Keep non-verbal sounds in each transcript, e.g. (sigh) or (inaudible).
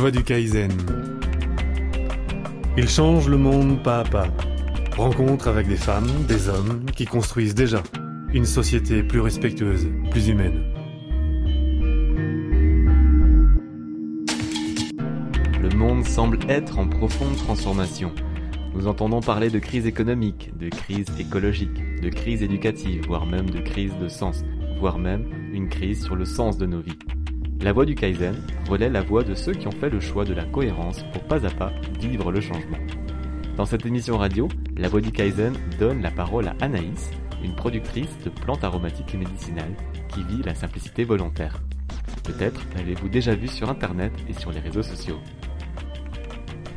voie du Kaizen. Il change le monde pas à pas. Rencontre avec des femmes, des hommes qui construisent déjà une société plus respectueuse, plus humaine. Le monde semble être en profonde transformation. Nous entendons parler de crise économique, de crise écologique, de crise éducative, voire même de crise de sens, voire même une crise sur le sens de nos vies. La voix du Kaizen relaie la voix de ceux qui ont fait le choix de la cohérence pour pas à pas vivre le changement. Dans cette émission radio, La voix du Kaizen donne la parole à Anaïs, une productrice de plantes aromatiques et médicinales qui vit la simplicité volontaire. Peut-être l'avez-vous déjà vu sur internet et sur les réseaux sociaux.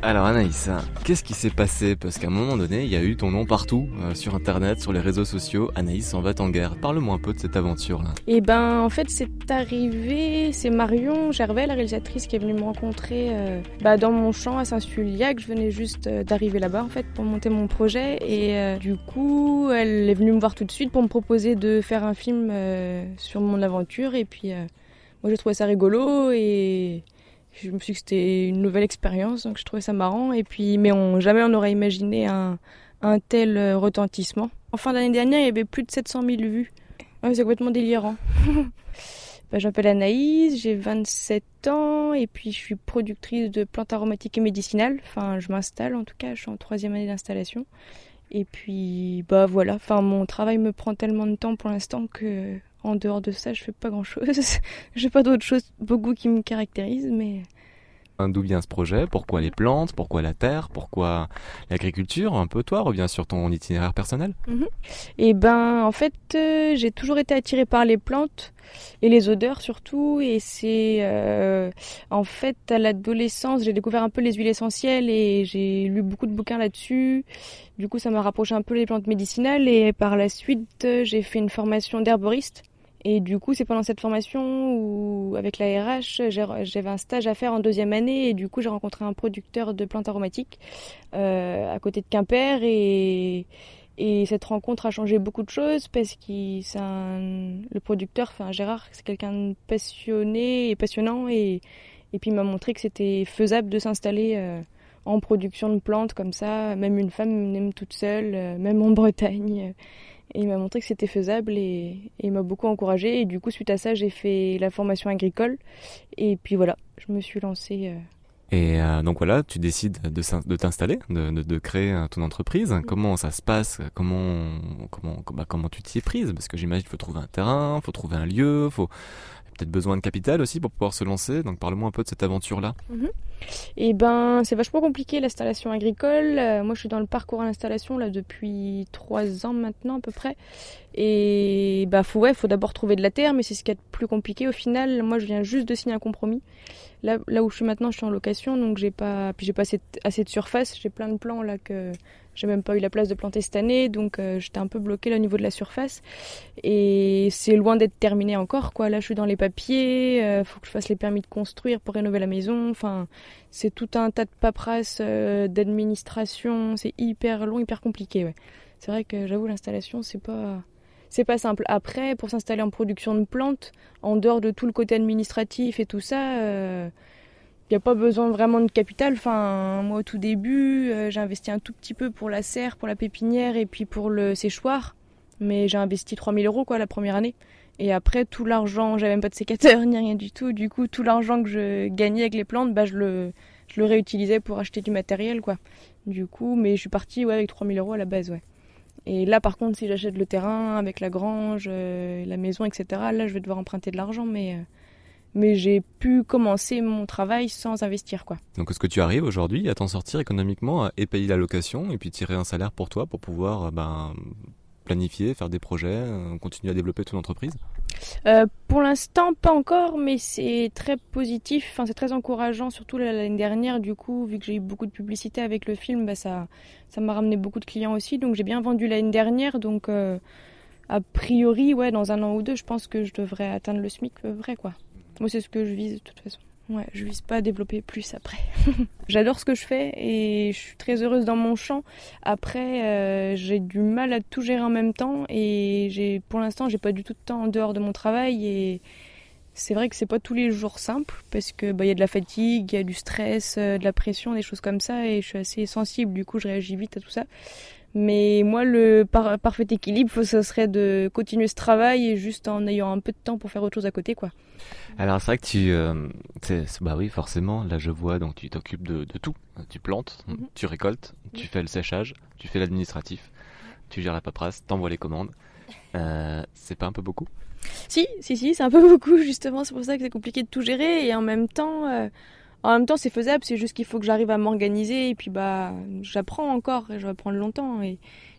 Alors Anaïs, qu'est-ce qui s'est passé? Parce qu'à un moment donné, il y a eu ton nom partout, euh, sur internet, sur les réseaux sociaux. Anaïs en va en guerre. Parle-moi un peu de cette aventure-là. Eh ben en fait c'est arrivé, c'est Marion Gervais, la réalisatrice, qui est venue me rencontrer euh, bah, dans mon champ à Saint-Suliac. Je venais juste euh, d'arriver là-bas en fait pour monter mon projet et du coup elle est venue me voir tout de suite pour me proposer de faire un film sur mon aventure et puis moi j'ai trouvé ça rigolo et je me suis dit que c'était une nouvelle expérience, donc je trouvais ça marrant. Et puis, mais jamais on n'aurait imaginé un, tel euh, retentissement. En fin d'année dernière, il y avait plus de 700 000 vues. c'est complètement délirant. (laughs) bah, je m'appelle Anaïs, j'ai 27 ans et puis je suis productrice de plantes aromatiques et médicinales. Enfin, je m'installe en tout cas, je suis en troisième année d'installation. Et puis, bah voilà, enfin, mon travail me prend tellement de temps pour l'instant que en dehors de ça, je fais pas grand chose. (laughs) J'ai pas d'autres choses beaucoup qui me caractérisent, mais. D'où vient ce projet? Pourquoi les plantes? Pourquoi la terre? Pourquoi l'agriculture? Un peu toi, reviens sur ton itinéraire personnel. Mhm. Et eh ben, en fait, euh, j'ai toujours été attirée par les plantes et les odeurs surtout. Et c'est euh, en fait à l'adolescence, j'ai découvert un peu les huiles essentielles et j'ai lu beaucoup de bouquins là-dessus. Du coup, ça m'a rapproché un peu les plantes médicinales et par la suite, j'ai fait une formation d'herboriste et du coup, c'est pendant cette formation où, avec la RH, j'avais un stage à faire en deuxième année et du coup, j'ai rencontré un producteur de plantes aromatiques euh, à côté de Quimper et, et cette rencontre a changé beaucoup de choses parce que le producteur, enfin Gérard, c'est quelqu'un de passionné et passionnant et, et puis il m'a montré que c'était faisable de s'installer euh, en production de plantes comme ça, même une femme, même toute seule, euh, même en Bretagne. Il m'a montré que c'était faisable et, il m'a beaucoup encouragé. Et du coup, suite à ça, j'ai fait la formation agricole. Et puis voilà, je me suis lancée. Euh. Et euh, donc voilà, tu décides de, t'installer, de, créer euh, ton entreprise. Mm. Comment ça se passe? Comment comment bah, comment tu t'y es prise? Parce que j'imagine qu'il faut trouver un terrain, il faut trouver un lieu, faut peut-être besoin de capital aussi pour pouvoir se lancer. Donc parle-moi un peu de cette aventure-là. Mhm. Et eh ben, c'est vachement compliqué l'installation agricole. Euh, moi, je suis dans le parcours à l'installation là depuis trois ans maintenant à peu près. Et bah, faut ouais, faut d'abord trouver de la terre, mais c'est ce qui est plus compliqué au final. Moi, je viens juste de signer un compromis. Là, où je suis maintenant, je suis en location, donc j'ai pas, puis j'ai pas assez, assez de surface. J'ai plein de plans là que j'ai même pas eu la place de planter cette année, donc euh, j'étais un peu bloquée au niveau de la surface. Et c'est loin d'être terminé encore, quoi. Là, je suis dans les papiers, il euh, faut que je fasse les permis de construire pour rénover la maison. Enfin, c'est tout un tas de paperasse, euh, d'administration. C'est hyper long, hyper compliqué. C'est vrai que j'avoue, l'installation, c'est pas c'est pas simple. Après, pour s'installer en production de plantes, en dehors de tout le côté administratif et tout ça, il n'y a pas besoin vraiment de capital. Enfin, moi, au tout début, euh, j'ai investi un tout petit peu pour la serre, pour la pépinière et puis pour le séchoir. Mais j'ai investi 3000 euros quoi, la première année. Et après, tout l'argent, j'avais même pas de sécateur (laughs) ni rien du tout. Du coup, tout l'argent que je gagnais avec les plantes, bah, je, le, je le réutilisais pour acheter du matériel. quoi. Du coup, mais je suis partie ouais, avec 3000 euros à la base. ouais. Et là, par contre, si j'achète le terrain avec la grange, euh, la maison, etc., là, je vais devoir emprunter de l'argent. Mais. Euh, mais j'ai pu commencer mon travail sans investir quoi. Donc est-ce que tu arrives aujourd'hui à t'en sortir économiquement et payer la location et puis tirer un salaire pour toi pour pouvoir euh, ben, planifier, faire des projets, euh, continuer à développer ton entreprise euh, Pour l'instant pas encore mais c'est très positif, enfin, c'est très encourageant surtout l'année dernière du coup vu que j'ai eu beaucoup de publicité avec le film bah, ça m'a ramené beaucoup de clients aussi donc j'ai bien vendu l'année dernière donc a priori ouais dans un an ou deux je pense que je devrais atteindre le SMIC vrai quoi. Moi, c'est ce que je vise de toute façon. Ouais, je vise pas à développer plus après. (laughs) J'adore ce que je fais et je suis très heureuse dans mon champ. Après, euh, j'ai du mal à tout gérer en même temps et pour l'instant, j'ai pas du tout de temps en dehors de mon travail et c'est vrai que c'est pas tous les jours simple parce que bah, y a de la fatigue, il y a du stress, de la pression, des choses comme ça et je suis assez sensible du coup je réagis vite à tout ça. Mais moi, le parfait équilibre, ce serait de continuer ce travail et juste en ayant un peu de temps pour faire autre chose à côté, quoi. Alors c'est vrai que tu, euh, bah oui, forcément. Là, je vois, donc tu t'occupes de, tout. Tu plantes, mhm. tu récoltes, tu fais le séchage, tu fais l'administratif, tu gères la paperasse, t'envoies les commandes. Euh, c'est pas un peu beaucoup? Si, si, si, c'est un peu (laughs) beaucoup justement. C'est pour ça que c'est compliqué de tout gérer et en même temps. Euh, en même temps, c'est faisable, c'est juste qu'il faut que j'arrive à m'organiser et puis bah j'apprends encore et je vais prendre longtemps et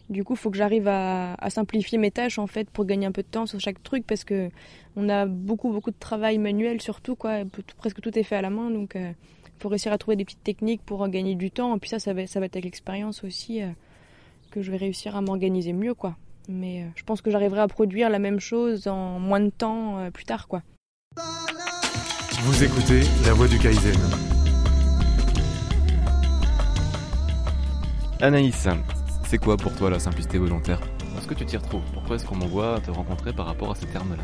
du coup, il faut que j'arrive à, simplifier mes tâches en fait pour gagner un peu de temps sur chaque truc parce que on a beaucoup beaucoup de travail manuel surtout quoi, presque tout est fait à la main donc il euh, faut réussir à trouver des petites techniques pour gagner du temps et puis ça ça va, être avec l'expérience aussi euh, que je vais réussir à m'organiser mieux quoi. Mais euh, je pense que j'arriverai à produire la même chose en moins de temps plus tard quoi. Vous écoutez La Voix du Kaizen. Anaïs, c'est quoi pour toi la simplicité volontaire Est-ce que tu t'y retrouves Pourquoi est-ce qu'on m'envoie te rencontrer par rapport à ces termes-là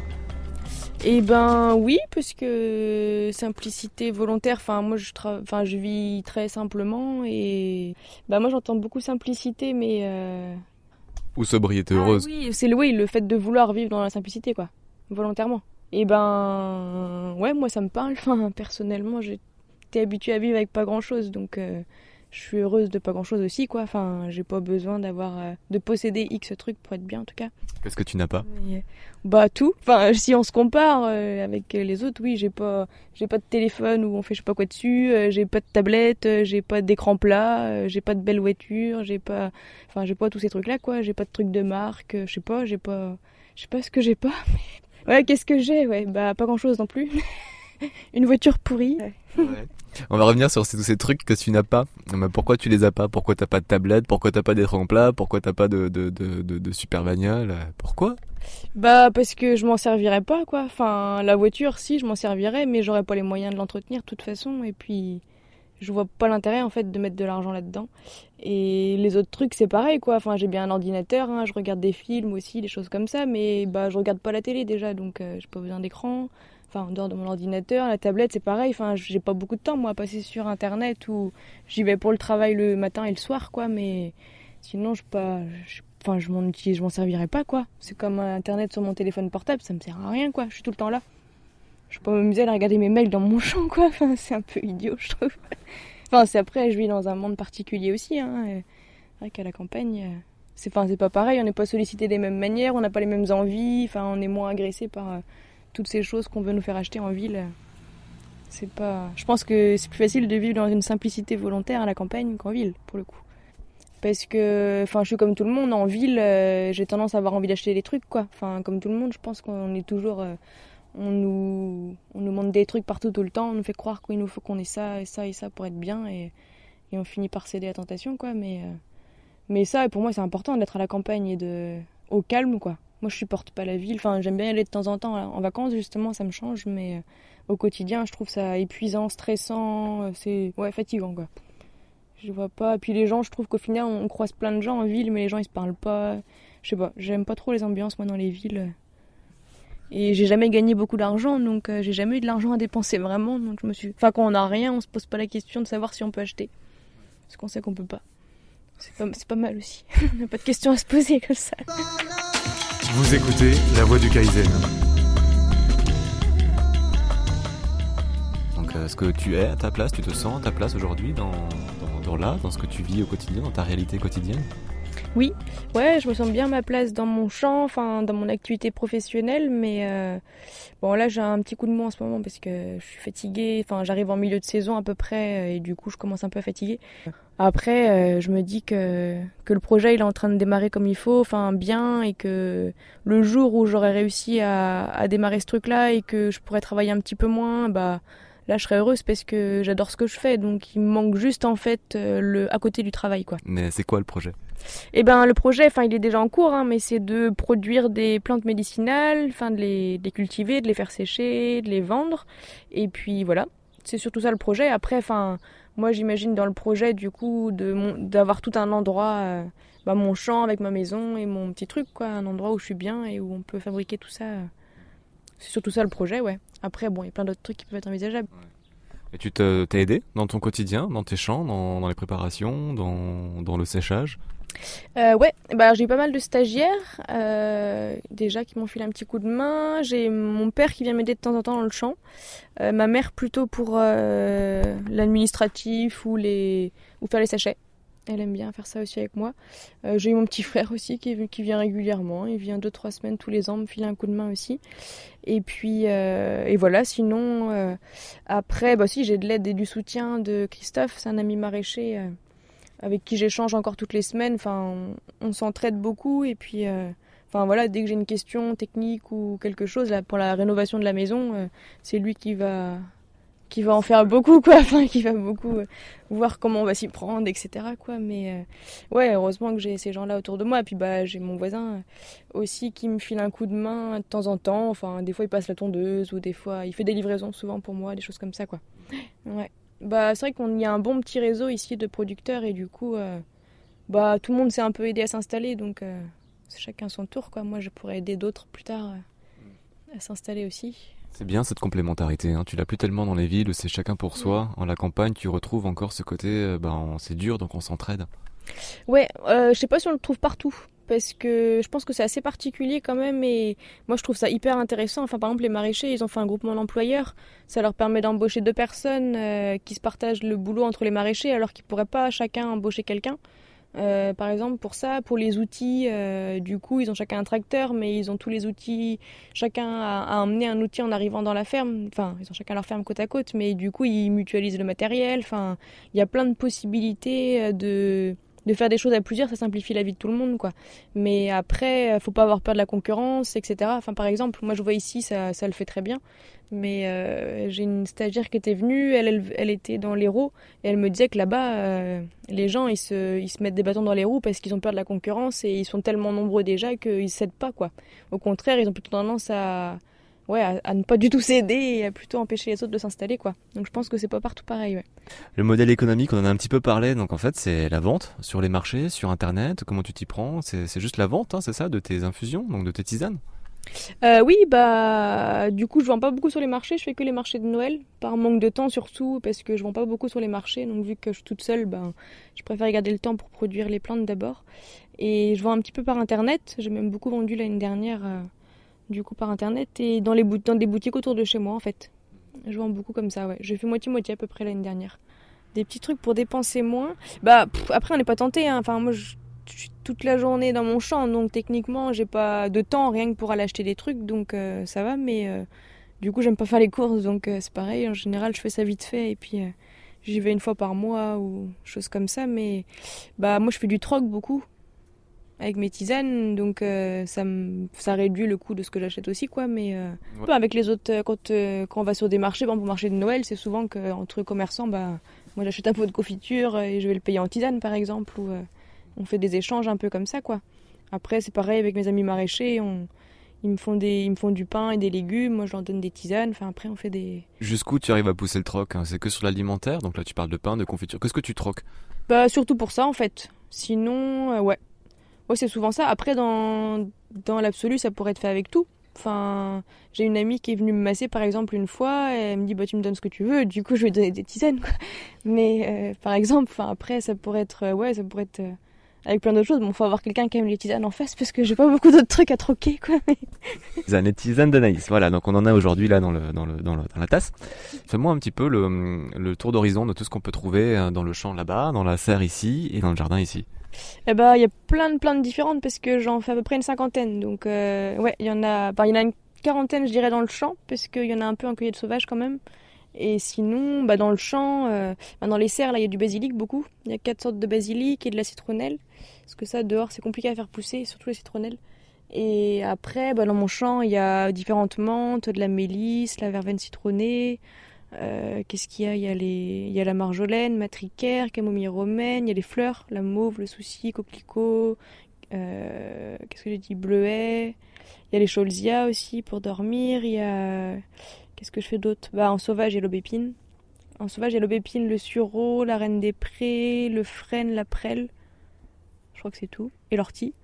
eh ben oui, parce que simplicité volontaire, enfin moi je enfin je vis très simplement et bah moi j'entends beaucoup simplicité mais euh, ou sobriété heureuse. Ah oui, c'est le oui, le fait de vouloir vivre dans la simplicité quoi, volontairement. Et eh ben, ouais, moi ça me parle. (laughs) Enfin, personnellement, j'étais habituée à vivre avec pas grand chose, donc euh, je suis heureuse de pas grand chose aussi, quoi. Enfin, j'ai pas besoin d'avoir, euh, de posséder X trucs pour être bien en tout cas. Qu'est-ce que tu n'as pas? Bah tout. Enfin, (laughs) si on se compare euh, avec les autres, oui, j'ai pas, j'ai pas de téléphone où on fait je sais pas quoi dessus, j'ai pas de tablette, j'ai pas d'écran plat, j'ai pas de belle voiture, j'ai pas, enfin, j'ai pas tous ces trucs là, quoi. J'ai pas de trucs de marque, je sais pas, j'ai pas, je sais pas ce que j'ai pas. (laughs) Mais Ouais, qu'est-ce que j'ai? Ouais, bah pas grand-chose non plus. (laughs) Une voiture pourrie. On va revenir sur tous ces trucs que tu n'as pas. Mais pourquoi tu les as pas? Pourquoi t'as pas de tablette? Pourquoi t'as pas d'écran plat? Pourquoi t'as pas de, de, de, de, super bagnole? Pourquoi? Bah parce que je m'en servirais pas quoi. Enfin la voiture si je m'en servirais mais j'aurais pas les moyens de l'entretenir de toute façon. Et puis je vois pas l'intérêt en fait de mettre de l'argent là-dedans. Et les autres trucs c'est pareil quoi. Enfin j'ai bien un ordinateur, hein, je regarde des films aussi, des choses comme ça, mais bah je regarde pas la télé déjà donc euh, j'ai pas besoin d'écran. Enfin en dehors de mon ordinateur, la tablette c'est pareil. Enfin j'ai pas beaucoup de temps moi à passer sur internet ou j'y vais pour le travail le matin et le soir quoi. Mais sinon je pas, enfin je m'en utilise, je m'en servirais pas quoi. C'est comme internet sur mon téléphone portable, ça me sert à rien quoi. Je suis tout le temps là je peux m'amuser à regarder mes mails dans mon (laughs) champ, quoi. Enfin, c'est un peu idiot, je trouve. Enfin, c'est après, je vis dans un monde particulier aussi. Hein. C'est vrai qu'à la campagne, euh, c'est enfin, pas pareil. On n'est pas sollicité des mêmes manières, on n'a pas les mêmes envies. Enfin, on est moins agressé par euh, toutes ces choses qu'on veut nous faire acheter en ville. C'est pas. Je pense que c'est plus facile de vivre dans une simplicité volontaire à la campagne qu'en ville, pour le coup. Parce que, enfin, je suis comme tout le monde. En ville, euh, j'ai tendance à avoir envie d'acheter des trucs, quoi. Enfin, comme tout le monde, je pense qu'on est toujours on nous, on nous montre des trucs partout tout le temps, on nous fait croire qu'il nous faut qu'on ait ça et ça et ça pour être bien et, et on finit par céder à la tentation quoi. Mais, euh, mais ça, pour moi, c'est important d'être à la campagne et de, au calme quoi. Moi, je supporte pas la ville. Enfin, j'aime bien aller de temps en temps en vacances justement, ça me change, mais euh, au quotidien, je trouve ça épuisant, stressant, euh, c'est ouais fatigant quoi. Je vois pas. Puis les gens, je trouve qu'au final, on croise plein de gens en ville, mais les gens ils se parlent pas. Je sais pas. J'aime pas trop les ambiances moi dans les villes. Et j'ai jamais gagné beaucoup d'argent, donc euh, j'ai jamais eu de l'argent à dépenser vraiment. Donc je me suis. Enfin, quand on n'a rien, on se pose pas la question de savoir si on peut acheter. Parce qu'on sait qu'on peut pas. C'est pas, pas mal aussi. (laughs) on n'a pas de questions à se poser comme ça. Vous écoutez La Voix du Kaizen. Donc, est-ce que tu es à ta place, tu te sens à ta place aujourd'hui dans, dans, dans là, dans ce que tu vis au quotidien, dans ta réalité quotidienne? Oui, ouais, je me sens bien ma place dans mon champ, enfin dans mon activité professionnelle, mais euh, bon là j'ai un petit coup de mou en ce moment parce que je suis fatiguée, enfin j'arrive en milieu de saison à peu près et du coup je commence un peu à fatiguer. Après, euh, je me dis que, le projet il est en train de démarrer comme il faut, enfin bien, et que le jour où j'aurai réussi à, démarrer ce truc-là et que je pourrais travailler un petit peu moins, bah là je serais heureuse parce que j'adore ce que je fais donc il me manque juste en fait euh, le à côté du travail quoi. Mais c'est quoi le projet? Eh ben le projet enfin il est déjà en cours hein, mais c'est de produire des plantes médicinales, enfin de les, de les, cultiver, de les faire sécher, de les vendre et puis voilà, c'est surtout ça le projet. Après enfin moi j'imagine dans le projet du coup de d'avoir tout un endroit euh, bah, mon champ avec ma maison et mon petit truc quoi, un endroit où je suis bien et où on peut fabriquer tout ça. C'est surtout ça le projet, ouais. Après, bon, il y a plein d'autres trucs qui peuvent être envisageables. Et tu t'es aidé dans ton quotidien, dans tes champs, dans, les préparations, dans, dans le séchage? Euh, ouais, bah, j'ai eu pas mal de stagiaires euh, déjà qui m'ont filé un petit coup de main. J'ai mon père qui vient m'aider de temps en temps dans le champ. Euh, ma mère plutôt pour l'administratif ou les ou faire les sachets. Elle aime bien faire ça aussi avec moi. j'ai eu mon petit frère aussi qui, vient régulièrement. Il vient deux trois semaines tous les ans me filer un coup de main aussi. Et puis et voilà. Sinon après, bah si j'ai de l'aide et du soutien de Christophe, c'est un ami maraîcher avec qui j'échange encore toutes les semaines. Enfin, on, s'entraide beaucoup et puis, euh, enfin voilà, dès que j'ai une question technique ou quelque chose là, pour la rénovation de la maison, euh, c'est lui qui va qui va en faire beaucoup quoi. (laughs) Enfin qui va beaucoup euh, voir comment on va s'y prendre etc quoi. Mais ouais heureusement que j'ai ces gens là autour de moi. Et puis bah j'ai mon voisin aussi qui me file un coup de main de temps en temps. Enfin des fois il passe la tondeuse ou des fois il fait des livraisons souvent pour moi des choses comme ça quoi. Ouais. Bah, c'est vrai qu'on y a un bon petit réseau ici de producteurs. Et du coup, euh, bah, tout le monde s'est un peu aidé à s'installer, donc euh, c'est chacun son tour. Quoi. Moi, je pourrais aider d'autres plus tard euh, à s'installer aussi. C'est bien cette complémentarité. Hein. Tu l'as plus tellement dans les villes où c'est chacun pour soi. En la campagne, tu retrouves encore ce côté, bah, c'est dur, donc on s'entraide. Ouais, je sais pas si on le trouve partout parce que je pense que c'est assez particulier quand même et moi je trouve ça hyper intéressant. Enfin par exemple les maraîchers ils ont fait un groupement d'employeurs, ça leur permet d'embaucher deux personnes euh, qui se partagent le boulot entre les maraîchers alors qu'ils pourraient pas chacun embaucher quelqu'un. Euh, par exemple pour ça, pour les outils, euh, du coup ils ont chacun un tracteur mais ils ont tous les outils, chacun a, a, emmené un outil en arrivant dans la ferme, enfin ils ont chacun leur ferme côte à côte mais du coup ils mutualisent le matériel, enfin il y a plein de possibilités de de faire des choses à plusieurs, ça simplifie la vie de tout le monde, quoi. Mais après, faut pas avoir peur de la concurrence, etc. Enfin, par exemple, moi je vois ici, ça, ça le fait très bien. Mais euh, j'ai une stagiaire qui était venue, elle, elle, était dans les roues, et elle me disait que là-bas, euh, les gens, ils se, ils se mettent des bâtons dans les roues parce qu'ils ont peur de la concurrence et ils sont tellement nombreux déjà qu'ils ne cèdent pas, quoi. Au contraire, ils ont plutôt tendance à, ouais, à, ne pas du tout céder et à plutôt empêcher les autres de s'installer, quoi. Donc je pense que c'est pas partout pareil, ouais. Le modèle économique, on en a un petit peu parlé, donc en fait c'est la vente sur les marchés, sur internet, comment tu t'y prends? C'est juste la vente, hein, c'est ça, de tes infusions, donc de tes tisanes? Euh, oui, bah du coup je vends pas beaucoup sur les marchés, je fais que les marchés de Noël, par manque de temps surtout, parce que je vends pas beaucoup sur les marchés, donc vu que je suis toute seule, ben je préfère garder le temps pour produire les plantes d'abord. Et je vends un petit peu par internet, j'ai même beaucoup vendu l'année dernière euh, du coup par internet et dans, les dans des boutiques autour de chez moi en fait. Je vends beaucoup comme ça, ouais. J'ai fait moitié-moitié à peu près l'année dernière. Des petits trucs pour dépenser moins. Bah après on n'est pas tenté, hein. enfin moi je, suis toute la journée dans mon champ donc techniquement j'ai pas de temps rien que pour aller acheter des trucs donc euh, ça va mais euh, du coup j'aime pas faire les courses donc euh, c'est pareil en général je fais ça vite fait et puis j'y vais une fois par mois ou choses comme ça mais bah moi je fais du troc beaucoup avec mes tisanes, donc euh, ça, ça réduit le coût de ce que j'achète aussi, quoi. Mais euh, avec les autres, euh, quand, on va sur des marchés, exemple au marché de Noël, c'est souvent qu'entre commerçants, bah, moi j'achète un pot de confiture et je vais le payer en tisane, par exemple, ou on fait des échanges un peu comme ça, quoi. Après, c'est pareil avec mes amis maraîchers, on, ils me font des, ils me font du pain et des légumes, moi je leur donne des tisanes. Enfin après on fait des. Jusqu'où tu arrives à pousser le troc hein? C'est que sur l'alimentaire, donc là tu parles de pain, de confiture. Qu'est-ce que tu troques? Bah surtout pour ça en fait. Sinon, ouais, c'est souvent ça. Après, dans, dans l'absolu, ça pourrait être fait avec tout. Enfin, j'ai une amie qui est venue me masser par exemple une fois, et elle me dit bah tu me donnes ce que tu veux, du coup je vais donner des tisanes. Mais euh, par exemple, enfin après ça pourrait être euh, ouais, ça pourrait être euh, avec plein d'autres choses. Bon, faut avoir quelqu'un qui aime les tisanes en face parce que j'ai pas beaucoup d'autres trucs à troquer quoi. (laughs) Tisanes et tisanes d'Anaïs. Voilà, donc on en a aujourd'hui là dans le dans le dans, la tasse. Fais-moi un petit peu le, le tour d'horizon de tout ce qu'on peut trouver dans le champ là-bas, dans la serre ici et dans le jardin ici. Eh ben, il y a plein de plantes différentes parce que j'en fais à peu près une cinquantaine. Donc, euh, ouais, il y en a, il y en a une quarantaine, je dirais, dans le champ parce qu'il y en a un peu en cueillette sauvage quand même. Et sinon, bah, dans le champ, euh, dans les serres, il y a du basilic beaucoup. Il y a quatre sortes de basilic et de la citronnelle. Parce que ça, dehors, c'est compliqué à faire pousser, surtout les citronnelles. Et après, bah, dans mon champ, il y a différentes menthes, de la mélisse, la verveine citronnée, euh, qu'est-ce qu'il y a? Il y a, les... il y a la marjolaine, matricaire, camomille romaine, il y a les fleurs, la mauve, le souci, coquelicot, euh, qu'est-ce que j'ai dit, bleuet. Il y a les cholzias aussi pour dormir. Il y a. Qu'est-ce que je fais d'autre? Bah, en sauvage, il y a l'aubépine. En sauvage, il y a l'aubépine, le sureau, la reine des prés, le frêne, la prêle. Je crois que c'est tout. Et l'ortie.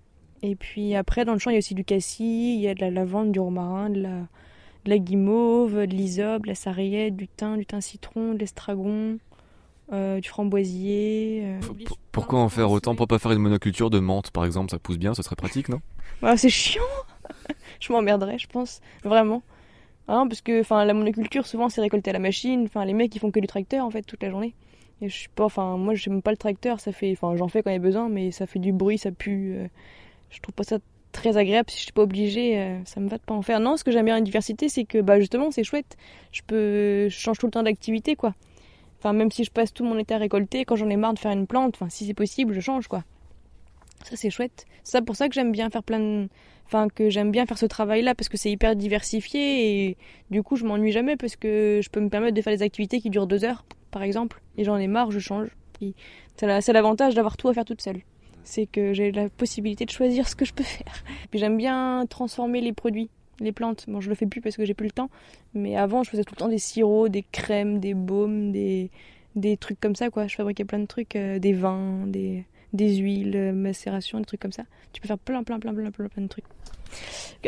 Et puis après, dans le champ, il y a aussi du cassis, il y a de la lavande, du romarin, de la de la guimauve, de l'isobe, de la sarriette, du thym, du thym citron, de l'estragon, euh, du framboisier. euh. Pourquoi en faire autant? Pour pas faire une monoculture de menthe, par exemple, ça pousse bien, ce serait pratique, non? Ah, c'est chiant. (laughs) je m'emmerderais, je pense, vraiment. Hein, parce que enfin la monoculture souvent c'est récolté à la machine, enfin les mecs ils font que du tracteur en fait toute la journée. Et je suis pas enfin moi j'aime pas le tracteur, ça fait enfin j'en fais quand il y a besoin mais ça fait du bruit, ça pue. euh, je trouve pas ça très agréable si je suis pas obligée, euh, ça me va de pas en faire. Non, ce que j'aime bien la diversité c'est que bah justement c'est chouette. Je peux change tout le temps d'activité quoi. Enfin même si je passe tout mon été à récolter, quand j'en ai marre de faire une plante, enfin si c'est possible, je change quoi. Ça c'est chouette. C'est pour ça que j'aime bien faire plein de enfin que j'aime bien faire ce travail là parce que c'est hyper diversifié et du coup je m'ennuie jamais parce que je peux me permettre de faire des activités qui durent deux heures par exemple. Et j'en ai marre je change. C'est l'avantage d'avoir tout à faire toute seule. C'est que j'ai la possibilité de choisir ce que je peux faire. (laughs) Puis j'aime bien transformer les produits les plantes. Bon je le fais plus parce que j'ai plus le temps mais avant je faisais tout le temps des sirops des crèmes des baumes des des trucs comme ça quoi. Je fabriquais plein de trucs euh, des vins des des huiles euh, macération des trucs comme ça tu peux faire plein plein plein plein plein plein de trucs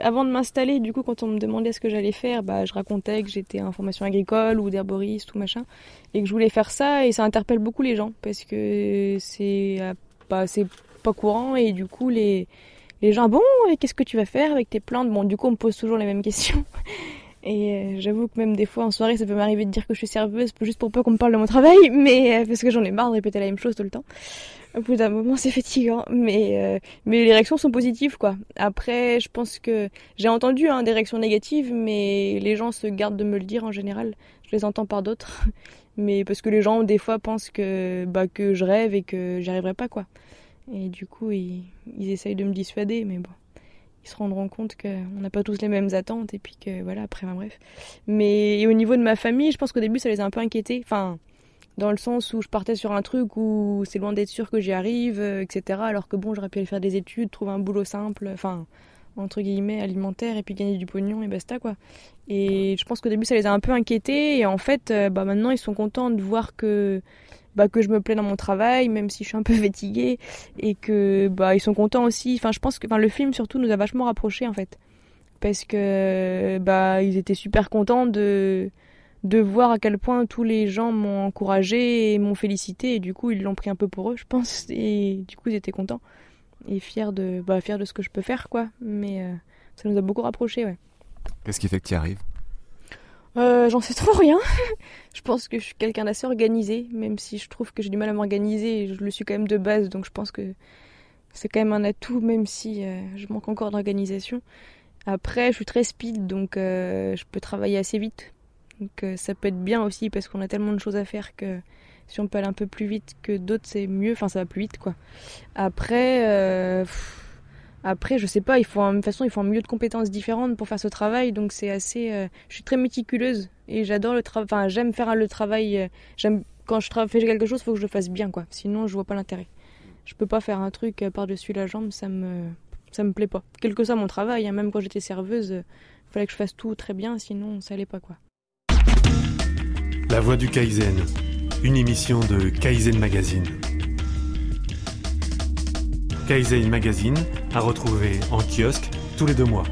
avant de m'installer, du coup, quand on me demandait ce que j'allais faire, bah, je racontais que j'étais en formation agricole ou d'herboriste ou machin, et que je voulais faire ça, et ça interpelle beaucoup les gens parce que c'est euh, pas courant, et du coup, les, les gens, bon, qu'est-ce que tu vas faire avec tes plantes? Bon, du coup, on me pose toujours les mêmes questions. (laughs) Et euh, j'avoue que même des fois en soirée, ça peut m'arriver de dire que je suis serveuse juste pour peu qu'on me parle de mon travail, mais parce que j'en ai marre de répéter la même chose tout le temps. Au bout d'un moment, c'est fatigant, mais euh, mais les réactions sont positives quoi. Après, je pense que j'ai entendu hein, des réactions négatives, mais les gens se gardent de me le dire en général. Je les entends par d'autres, (laughs) mais parce que les gens des fois pensent que bah que je rêve et que j'y arriverai pas quoi. Et du coup, ils, ils essayent de me dissuader, mais bon, ils se rendront compte qu'on n'a pas tous les mêmes attentes et puis que voilà après, enfin, bref. Mais et au niveau de ma famille, je pense qu'au début ça les a un peu inquiétés, enfin dans le sens où je partais sur un truc où c'est loin d'être sûr que j'y arrive, euh, etc. Alors que bon, j'aurais pu aller faire des études, trouver un boulot simple, enfin entre guillemets alimentaire et puis gagner du pognon et basta quoi. Et je pense qu'au début ça les a un peu inquiétés et en fait euh, bah maintenant ils sont contents de voir que bah que je me plais dans mon travail même si je suis un peu (laughs) fatiguée et que bah ils sont contents aussi. Enfin je pense que enfin le film surtout nous a vachement rapprochés en fait parce que bah ils étaient super contents de de voir à quel point tous les gens m'ont encouragé et m'ont félicité et du coup ils l'ont pris un peu pour eux je pense et du coup ils étaient contents et fiers de bah fiers de ce que je peux faire quoi. Mais euh, ça nous a beaucoup rapprochés ouais. Qu'est-ce qui fait que tu y arrives? Euh, j'en sais trop rien. (laughs) Je pense que je suis quelqu'un d'assez organisé même si je trouve que j'ai du mal à m'organiser je le suis quand même de base donc je pense que c'est quand même un atout même si euh, je manque encore d'organisation. Après je suis très speed donc je peux travailler assez vite donc euh, ça peut être bien aussi parce qu'on a tellement de choses à faire que si on peut aller un peu plus vite que d'autres, c'est mieux. Enfin, ça va plus vite, quoi. Après, euh, après, je sais pas. Il faut, de toute façon, il faut un milieu de compétences différentes pour faire ce travail. Donc c'est assez. euh, je suis très méticuleuse et j'adore le travail. Enfin, j'aime faire le travail. j'aime quand je fais quelque chose, faut que je le fasse bien, quoi. Sinon, je vois pas l'intérêt. Je peux pas faire un truc par-dessus la jambe. Ça me, ça me plaît pas. Quel que soit mon travail, hein, même quand j'étais serveuse, euh, fallait que je fasse tout très bien. Sinon, ça allait pas, quoi. La voix du Kaizen, une émission de Kaizen Magazine. Kaizen Magazine à retrouver en kiosque tous les deux mois.